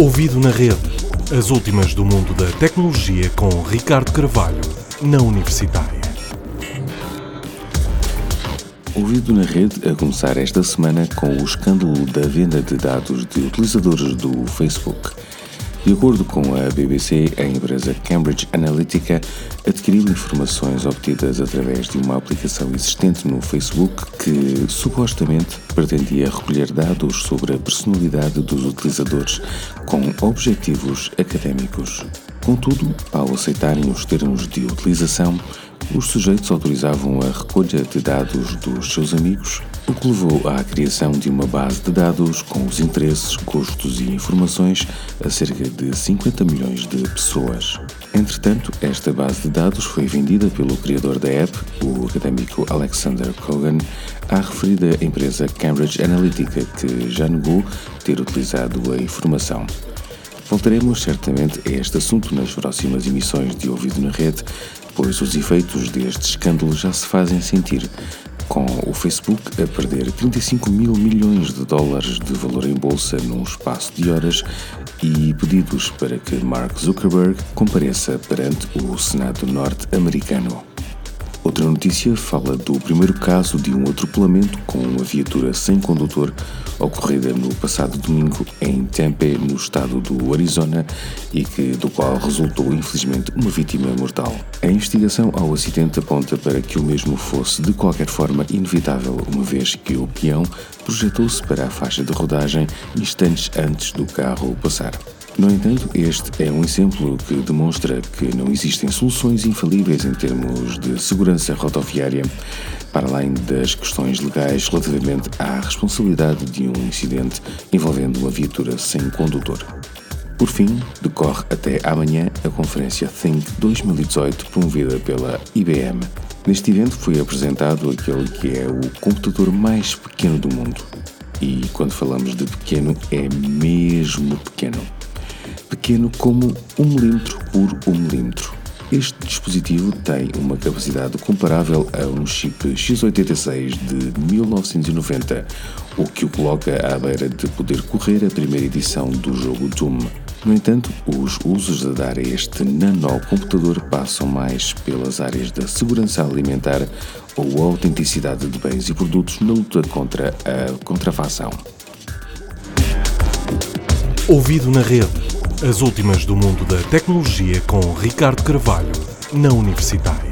Ouvido na rede. As últimas do mundo da tecnologia com Ricardo Carvalho, na Universitária. Ouvido na rede a começar esta semana com o escândalo da venda de dados de utilizadores do Facebook. De acordo com a BBC, a empresa Cambridge Analytica adquiriu informações obtidas através de uma aplicação existente no Facebook que supostamente pretendia recolher dados sobre a personalidade dos utilizadores com objetivos académicos. Contudo, ao aceitarem os termos de utilização, os sujeitos autorizavam a recolha de dados dos seus amigos o que levou à criação de uma base de dados com os interesses, gostos e informações a cerca de 50 milhões de pessoas. Entretanto, esta base de dados foi vendida pelo criador da app, o académico Alexander Kogan, à referida empresa Cambridge Analytica, que já negou ter utilizado a informação. Voltaremos certamente a este assunto nas próximas emissões de Ouvido na Rede, pois os efeitos deste escândalo já se fazem sentir, com o Facebook a perder 35 mil milhões de dólares de valor em bolsa num espaço de horas e pedidos para que Mark Zuckerberg compareça perante o Senado norte-americano. Outra notícia fala do primeiro caso de um atropelamento com uma viatura sem condutor ocorrida no passado domingo em Tempe, no estado do Arizona, e que do qual resultou infelizmente uma vítima mortal. A investigação ao acidente aponta para que o mesmo fosse de qualquer forma inevitável, uma vez que o peão projetou-se para a faixa de rodagem instantes antes do carro passar. No entanto, este é um exemplo que demonstra que não existem soluções infalíveis em termos de segurança rodoviária, para além das questões legais relativamente à responsabilidade de um incidente envolvendo uma viatura sem condutor. Por fim, decorre até amanhã a conferência Think 2018 promovida pela IBM. Neste evento foi apresentado aquele que é o computador mais pequeno do mundo. E quando falamos de pequeno, é mesmo pequeno pequeno como 1 milímetro por 1 milímetro. Este dispositivo tem uma capacidade comparável a um chip x86 de 1990, o que o coloca à beira de poder correr a primeira edição do jogo Doom. No entanto, os usos a dar a este nanocomputador passam mais pelas áreas da segurança alimentar ou autenticidade de bens e produtos na luta contra a contrafação. Ouvido na rede as últimas do mundo da tecnologia com Ricardo Carvalho, na Universitária.